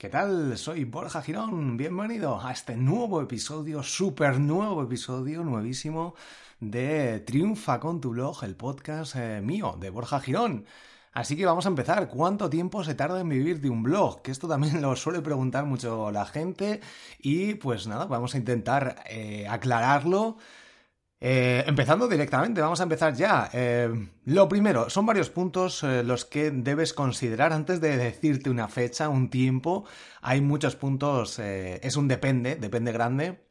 ¿Qué tal? Soy Borja Girón. Bienvenido a este nuevo episodio, súper nuevo episodio, nuevísimo de Triunfa con tu blog, el podcast eh, mío de Borja Girón. Así que vamos a empezar. ¿Cuánto tiempo se tarda en vivir de un blog? Que esto también lo suele preguntar mucho la gente y pues nada, vamos a intentar eh, aclararlo. Eh, empezando directamente, vamos a empezar ya. Eh, lo primero, son varios puntos eh, los que debes considerar antes de decirte una fecha, un tiempo. Hay muchos puntos, es un depende, depende grande,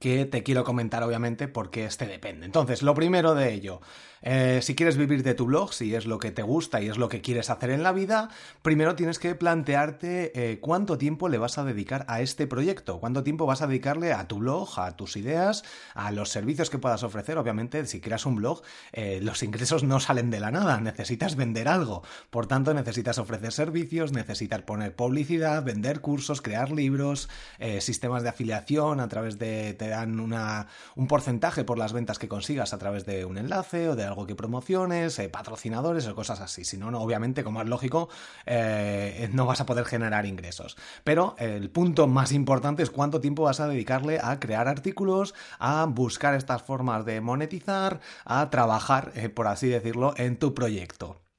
que te quiero comentar obviamente porque este depende. Entonces, lo primero de ello, eh, si quieres vivir de tu blog, si es lo que te gusta y es lo que quieres hacer en la vida, primero tienes que plantearte eh, cuánto tiempo le vas a dedicar a este proyecto, cuánto tiempo vas a dedicarle a tu blog, a tus ideas, a los servicios que puedas ofrecer. Obviamente, si creas un blog, eh, los ingresos no salen de la nada, necesitas vender algo. Por tanto, necesitas ofrecer servicios, necesitas poner publicidad, vender cursos, crear libros, sistemas de afiliación a través de... dan una, un porcentaje por las ventas que consigas a través de un enlace o de algo que promociones, eh, patrocinadores o cosas así. Si no, no, obviamente, como es lógico, eh, no vas a poder generar ingresos. Pero el punto más importante es cuánto tiempo vas a dedicarle a crear artículos, a buscar estas formas de monetizar, a trabajar, eh, por así decirlo, en tu proyecto.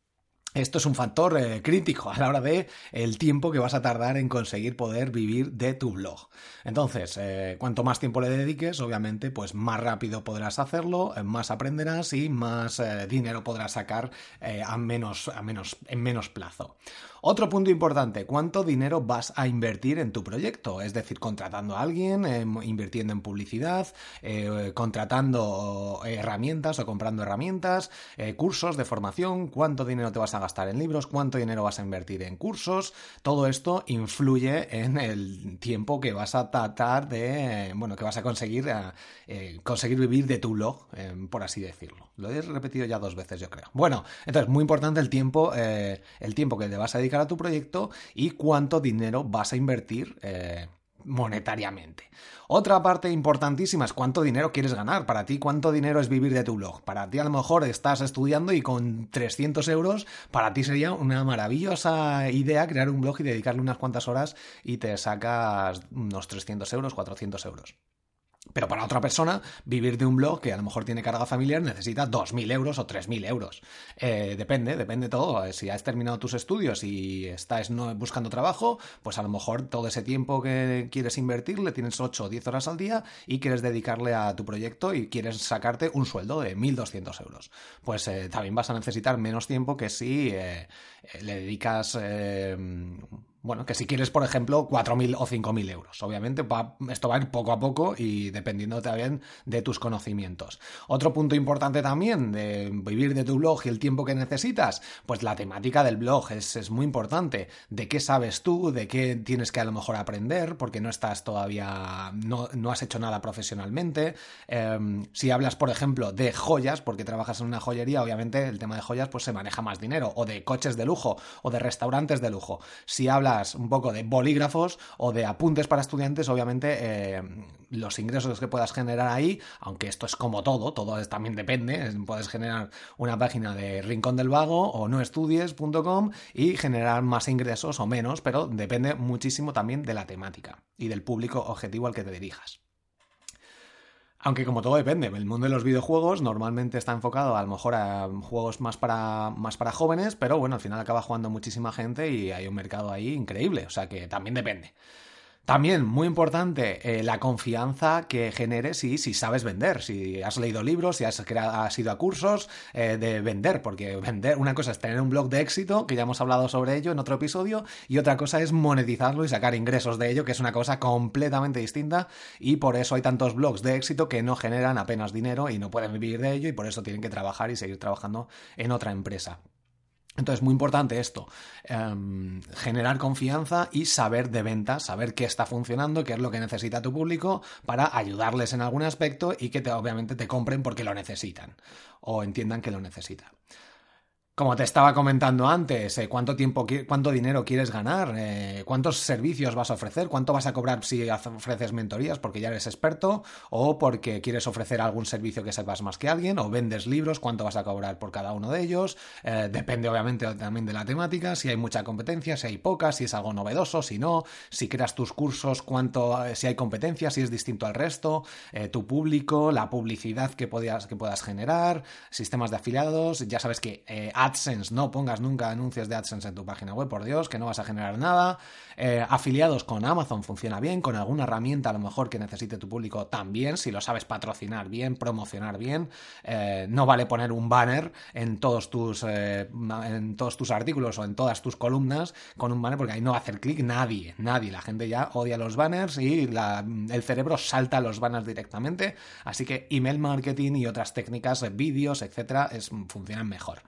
Esto es un factor eh, crítico a la hora de el tiempo que vas a tardar en conseguir poder vivir de tu blog. Entonces, eh, cuanto más tiempo le dediques, obviamente, pues más rápido podrás hacerlo, eh, más aprenderás y más dinero podrás sacar a menos, a menos, en menos plazo. Otro punto importante, ¿cuánto dinero vas a invertir en tu proyecto? Es decir, contratando a alguien, em, invirtiendo en publicidad, eh, contratando herramientas o comprando herramientas, eh, cursos de formación, cuánto dinero te vas a gastar en libros, cuánto dinero vas a invertir en cursos. Todo esto influye en el tiempo que vas a tratar de, bueno, que vas a conseguir, eh, conseguir vivir de tu blog, por así decirlo. Lo he repetido ya dos veces, yo creo. Bueno, entonces, muy importante el tiempo, el tiempo que te vas a dedicar a tu proyecto y cuánto dinero vas a invertir eh, monetariamente. Otra parte importantísima es cuánto dinero quieres ganar. Para ti, cuánto dinero es vivir de tu blog. Para ti, a lo mejor estás estudiando y con 300 euros, para ti sería una maravillosa idea crear un blog y dedicarle unas cuantas horas y te sacas unos 300 euros, 400 euros. Pero para otra persona, vivir de un blog que a lo mejor tiene carga familiar necesita 2.000 euros o 3.000 euros. Eh, depende, depende todo. Si has terminado tus estudios y estás buscando trabajo, pues a lo mejor todo ese tiempo que quieres invertir le tienes 8 o 10 horas al día y quieres dedicarle a tu proyecto y quieres sacarte un sueldo de 1.200 euros. Pues eh, también vas a necesitar menos tiempo que si eh, le dedicas bueno, que si quieres, por ejemplo, 4.000 o 5.000 euros. Obviamente, esto va a ir poco a poco y dependiendo también de tus conocimientos. Otro punto importante también de vivir de tu blog y el tiempo que necesitas, pues la temática del blog es, es muy importante. ¿De qué sabes tú? ¿De qué tienes que a lo mejor aprender? Porque no estás todavía, no, no has hecho nada profesionalmente. Em, si hablas, por ejemplo, de joyas, porque trabajas en una joyería, obviamente el tema de joyas pues se maneja más dinero. O de coches de lujo, o de restaurantes de lujo. Si hablas un poco de bolígrafos o de apuntes para estudiantes, obviamente eh, los ingresos que puedas generar ahí, aunque esto es como todo, todo también depende, puedes generar una página de Rincón del Vago o noestudies.com y generar más ingresos o menos, pero depende muchísimo también de la temática y del público objetivo al que te dirijas. Aunque como todo depende, el mundo de los videojuegos normalmente está enfocado a lo mejor a juegos más para, más para jóvenes, pero bueno, al final acaba jugando muchísima gente y hay un mercado ahí increíble, o sea que también depende. También, muy importante, eh, la confianza que generes y si sabes vender, si has leído libros, si has, has ido a cursos eh, de vender, porque vender, una cosa es tener un blog de éxito, que ya hemos hablado sobre ello en otro episodio, y otra cosa es monetizarlo y sacar ingresos de ello, que es una cosa completamente distinta, y por eso hay tantos blogs de éxito que no generan apenas dinero y no pueden vivir de ello, y por eso tienen que trabajar y seguir trabajando en otra empresa. Entonces, muy importante esto, em, generar confianza y saber de ventas, saber qué está funcionando, qué es lo que necesita tu público para ayudarles en algún aspecto y que te, obviamente te compren porque lo necesitan o entiendan que lo necesitan. Como te estaba comentando antes, eh, ¿cuánto tiempo, cuánto dinero quieres ganar? Eh, ¿Cuántos servicios vas a ofrecer? ¿Cuánto vas a cobrar si ofreces mentorías porque ya eres experto? ¿O porque quieres ofrecer algún servicio que sepas más que alguien? ¿O vendes libros? ¿Cuánto vas a cobrar por cada uno de ellos? Eh, depende obviamente también de la temática, si hay mucha competencia, si hay poca, si es algo novedoso, si no, si creas tus cursos, cuánto, si hay competencia, si es distinto al resto, tu público, la publicidad que, que puedas generar, sistemas de afiliados, ya sabes que AdSense, no pongas nunca anuncios de AdSense en tu página web, por Dios, que no vas a generar nada. Eh, afiliados con Amazon funciona bien, con alguna herramienta a lo mejor que necesite tu público también, si lo sabes patrocinar bien, promocionar bien. Eh, no vale poner un banner en todos tus eh, en todos tus artículos o en todas tus columnas con un banner porque ahí no va a hacer clic nadie, nadie. La gente ya odia los banners y el cerebro salta los banners directamente. Así que email marketing y otras técnicas, vídeos, etcétera, funcionan mejor.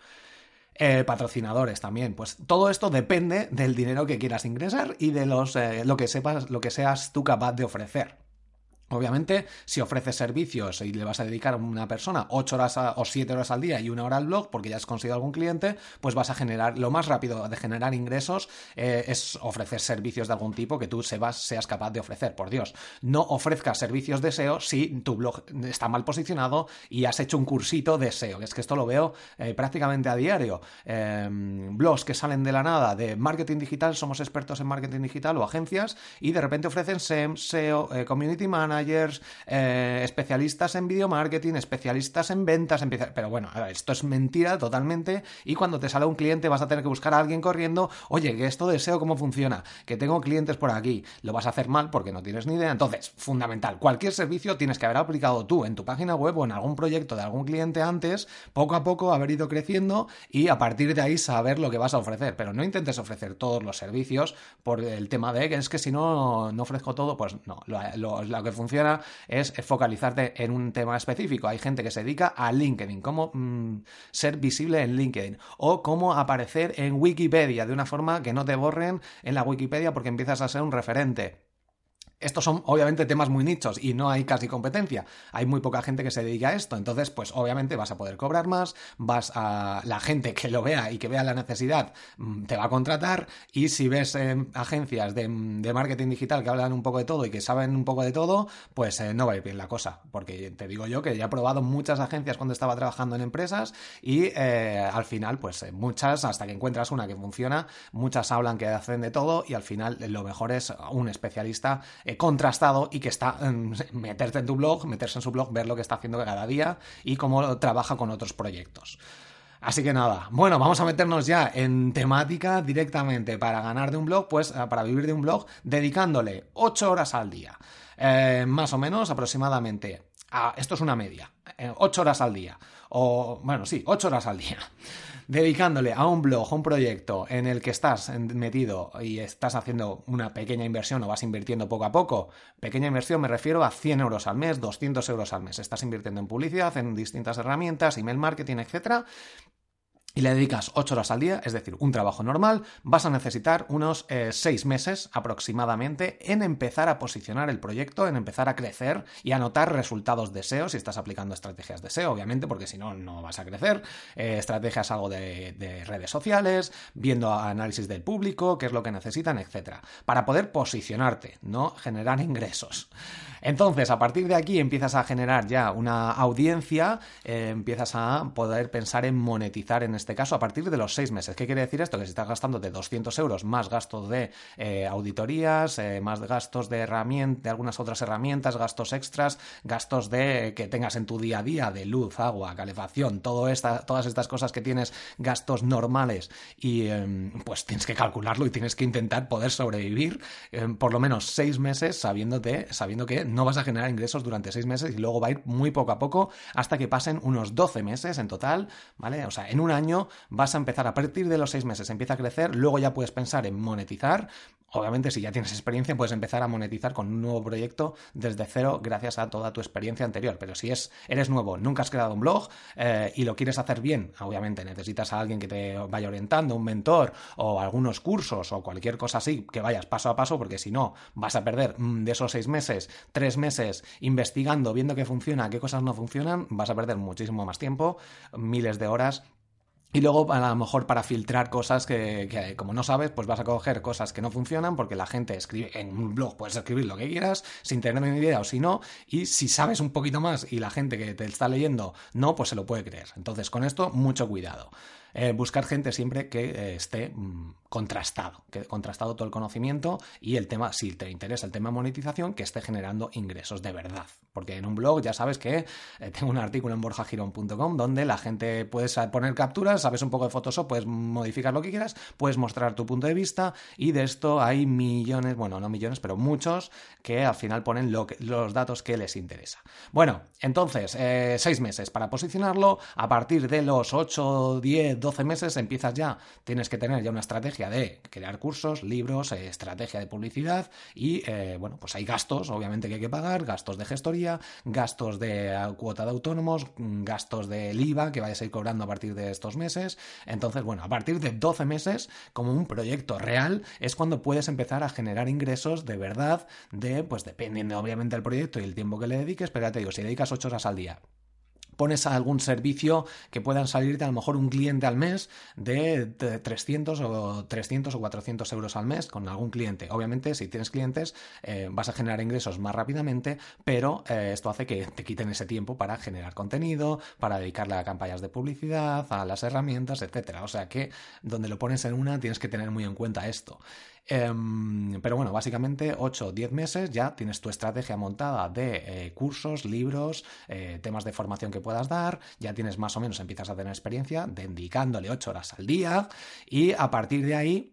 Eh, patrocinadores también. Pues todo esto depende del dinero que quieras ingresar y de los, eh, lo que sepas, lo que seas tú capaz de ofrecer. Obviamente, si ofreces servicios y le vas a dedicar a una persona 8 horas o 7 horas al día y una hora al blog porque ya has conseguido algún cliente, pues vas a generar, lo más rápido de generar ingresos eh, es ofrecer servicios de algún tipo que tú seas capaz de ofrecer. Por Dios, no ofrezcas servicios de SEO si tu blog está mal posicionado y has hecho un cursito de SEO. Es que esto lo veo eh, prácticamente a diario. Em, blogs que salen de la nada de marketing digital, somos expertos en marketing digital o agencias y de repente ofrecen SEM, SEO, eh, community manager, eh, especialistas en video marketing, especialistas en ventas, pero bueno, esto es mentira totalmente y cuando te sale un cliente vas a tener que buscar a alguien corriendo, oye, que esto deseo cómo funciona, que tengo clientes por aquí, lo vas a hacer mal porque no tienes ni idea, entonces, fundamental, cualquier servicio tienes que haber aplicado tú en tu página web o en algún proyecto de algún cliente antes, poco a poco haber ido creciendo y a partir de ahí saber lo que vas a ofrecer, pero no intentes ofrecer todos los servicios por el tema de que es que si no, no ofrezco todo, pues no, lo que funciona funciona es focalizarte en un tema específico. Hay gente que se dedica a LinkedIn, cómo mm, ser visible en LinkedIn o cómo aparecer en Wikipedia de una forma que no te borren en la Wikipedia porque empiezas a ser un referente. Estos son obviamente temas muy nichos y no hay casi competencia. Hay muy poca gente que se dedica a esto. Entonces, pues obviamente vas a poder cobrar más, vas a la gente que lo vea y que vea la necesidad mm, te va a contratar y si ves em, agencias de, marketing digital que hablan un poco de todo y que saben un poco de todo, pues eh, no va a ir bien la cosa. Porque te digo yo que ya he probado muchas agencias cuando estaba trabajando en empresas y eh, al final, pues eh, muchas, hasta que encuentras una que funciona, muchas hablan que hacen de todo y al final lo mejor es un especialista contrastado y que está en meterte en tu blog, meterse en su blog, ver lo que está haciendo cada día y cómo trabaja con otros proyectos. Así que nada, bueno, vamos a meternos ya en temática directamente para ganar de un blog, pues eh, para vivir de un blog, dedicándole 8 horas al día, eh, más o menos aproximadamente. esto es una media, 8 eh, horas al día, o bueno, sí, 8 horas al día dedicándole a un blog, a un proyecto en el que estás metido y estás haciendo una pequeña inversión o vas invirtiendo poco a poco, pequeña inversión me refiero a 100 euros al mes, 200 euros al mes. Estás invirtiendo en publicidad, en distintas herramientas, email marketing, etcétera, y le dedicas 8 horas al día, es decir, un trabajo normal, vas a necesitar unos 6 eh, meses aproximadamente en empezar a posicionar el proyecto, en empezar a crecer y a notar resultados de SEO si estás aplicando estrategias de SEO, obviamente, porque si no, no vas a crecer. Eh, estrategias algo de, de, redes sociales, viendo análisis del público, qué es lo que necesitan, etc. Para poder posicionarte, no generar ingresos. Entonces, a partir de aquí empiezas a generar ya una audiencia, eh, empiezas a poder pensar en monetizar en este caso a partir de los seis meses. ¿Qué quiere decir esto? Que estás gastando de 200 euros más gastos de eh, auditorías, eh, más gastos de herramientas, de algunas otras herramientas, gastos extras, gastos de que tengas en tu día a día de luz, agua, calefacción, todo esta, todas estas cosas que tienes gastos normales y em, pues tienes que calcularlo y tienes que intentar poder sobrevivir em, por lo menos seis meses sabiéndote, sabiendo que no vas a generar ingresos durante seis meses y luego va a ir muy poco a poco hasta que pasen unos 12 meses en total, ¿vale? O sea, en un año vas a empezar a partir de los seis meses, empieza a crecer, luego ya puedes pensar en monetizar Obviamente, si ya tienes experiencia, puedes empezar a monetizar con un nuevo proyecto desde cero gracias a toda tu experiencia anterior. Pero si es, eres nuevo, nunca has creado un blog eh, y lo quieres hacer bien, obviamente necesitas a alguien que te vaya orientando, un mentor o algunos cursos o cualquier cosa así, que vayas paso a paso, porque si no, vas a perder mm, de esos seis meses, tres meses investigando, viendo qué funciona, qué cosas no funcionan, vas a perder muchísimo más tiempo, miles de horas y luego, a lo mejor para filtrar cosas que, como no sabes, pues vas a coger cosas que no funcionan porque la gente escribe en un blog, puedes escribir lo que quieras sin tener ni idea o si no. Y si sabes un poquito más y la gente que te está leyendo no, pues se lo puede creer. Entonces, con esto, mucho cuidado. Eh, buscar gente siempre que eh, esté mm, contrastado, que contrastado todo el conocimiento y el tema, si te interesa el tema monetización, que esté generando ingresos de verdad. Porque en un blog ya sabes que eh, tengo un artículo en borjagirón.com donde la gente puede poner capturas, sabes un poco de Photoshop, puedes modificar lo que quieras, puedes mostrar tu punto de vista y de esto hay millones, bueno, no millones, pero muchos que al final ponen los datos que les interesa. Bueno, entonces, seis meses para posicionarlo, a partir de los 8, 10, 12 meses empiezas ya, tienes que tener ya una estrategia de crear cursos, libros, eh, estrategia de publicidad y, eh, bueno, pues hay gastos, obviamente, que hay que pagar, gastos de gestoría, gastos de eh, cuota de autónomos, mm, gastos del IVA que vayas a ir cobrando a partir de estos meses. Entonces, bueno, a partir de 12 meses, como un proyecto real, es cuando puedes empezar a generar ingresos de verdad, de, pues dependiendo obviamente del proyecto y el tiempo que le dediques, pero ya te digo, si dedicas 8 horas al día pones algún servicio que puedan salirte a lo mejor un cliente al mes de 300 o 300 o 400 euros al mes con algún cliente. Obviamente, si tienes clientes, eh, vas a generar ingresos más rápidamente, pero eh, esto hace que te quiten ese tiempo para generar contenido, para dedicarle a campañas de publicidad, a las herramientas, etcétera. O sea que donde lo pones en una tienes que tener muy en cuenta esto. Em, pero bueno, básicamente 8 o 10 meses ya tienes tu estrategia montada de eh, cursos, libros, eh, temas de formación que puedas dar, ya tienes más o menos, empiezas a tener experiencia dedicándole 8 horas al día y a partir de ahí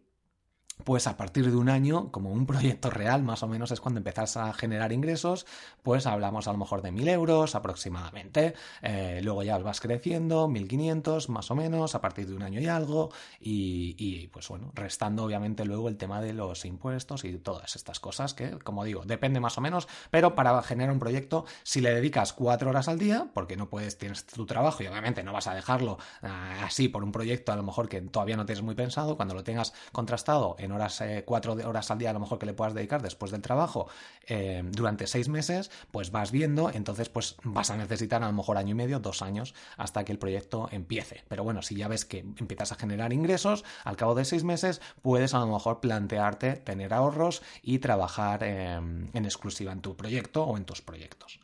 pues a partir de un año, como un proyecto real, más o menos es cuando empezás a generar ingresos, pues hablamos a lo mejor de 1.000 euros aproximadamente, eh, luego ya vas creciendo, 1.500 más o menos, a partir de un año y algo, y, pues bueno, restando obviamente luego el tema de los impuestos y todas estas cosas que, como digo, depende más o menos, pero para generar un proyecto, si le dedicas cuatro horas al día, porque no puedes, tienes tu trabajo y obviamente no vas a dejarlo ah, así por un proyecto a lo mejor que todavía no tienes muy pensado, cuando lo tengas contrastado en horas, eh, cuatro horas al día a lo mejor que le puedas dedicar después del trabajo eh, durante seis meses, pues vas viendo, entonces pues vas a necesitar a lo mejor año y medio, dos años hasta que el proyecto empiece. Pero bueno, si ya ves que empiezas a generar ingresos, al cabo de seis meses puedes a lo mejor plantearte tener ahorros y trabajar en exclusiva en tu proyecto o en tus proyectos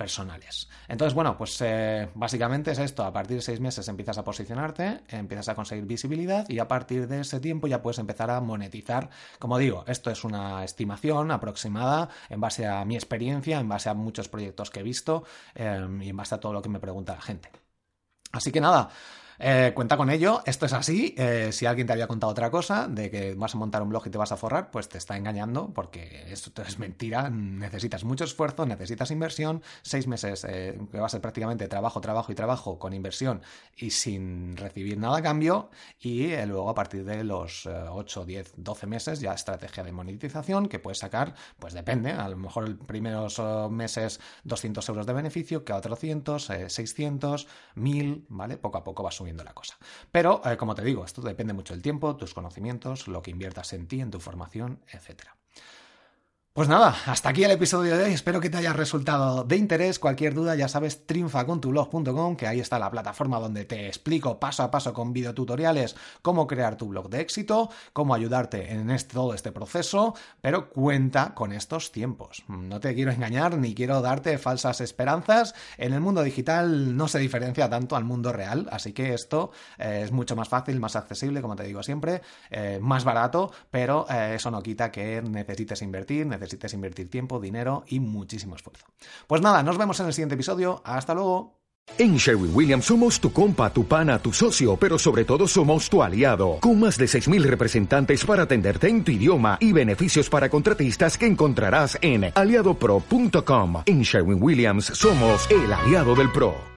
personales. Entonces, bueno, pues eh, básicamente es esto. A partir de seis meses empiezas a posicionarte, empiezas a conseguir visibilidad y a partir de ese tiempo ya puedes empezar a monetizar. Como digo, esto es una estimación aproximada en base a mi experiencia, en base a muchos proyectos que he visto eh, y en base a todo lo que me pregunta la gente. Así que nada, eh, cuenta con ello, esto es así. Eh, si alguien te había contado otra cosa, de que vas a montar un blog y te vas a forrar, pues te está engañando porque esto es mentira. Necesitas mucho esfuerzo, necesitas inversión, seis meses eh, que va a ser prácticamente trabajo, trabajo y trabajo con inversión y sin recibir nada a cambio. Y luego a partir de los 8, 10, 12 meses ya estrategia de monetización que puedes sacar, pues depende, a lo mejor el primeros meses 200 euros de beneficio, que a 400, 600, 1000, ¿vale? Poco a poco va subiendo la cosa. Pero, eh, como te digo, esto depende mucho del tiempo, tus conocimientos, lo que inviertas en ti, en tu formación, etcétera. Pues nada, hasta aquí el episodio de hoy. Espero que te haya resultado de interés. Cualquier duda, ya sabes, triunfacontublog.com, que ahí está la plataforma donde te explico paso a paso con videotutoriales cómo crear tu blog de éxito, cómo ayudarte en todo este proceso, pero cuenta con estos tiempos. No te quiero engañar ni quiero darte falsas esperanzas. En el mundo digital no se diferencia tanto al mundo real, así que esto eh, es mucho más fácil, más accesible, como te digo siempre, eh, más barato, pero eh, eso no quita que necesites invertir, necesites invertir tiempo, dinero y muchísimo esfuerzo. Pues nada, nos vemos en el siguiente episodio. Hasta luego. En Sherwin Williams somos tu compa, tu pana, tu socio, pero sobre todo somos tu aliado, con más de 6.000 representantes para atenderte en tu idioma y beneficios para contratistas que encontrarás en aliadopro.com. En Sherwin Williams somos el aliado del PRO.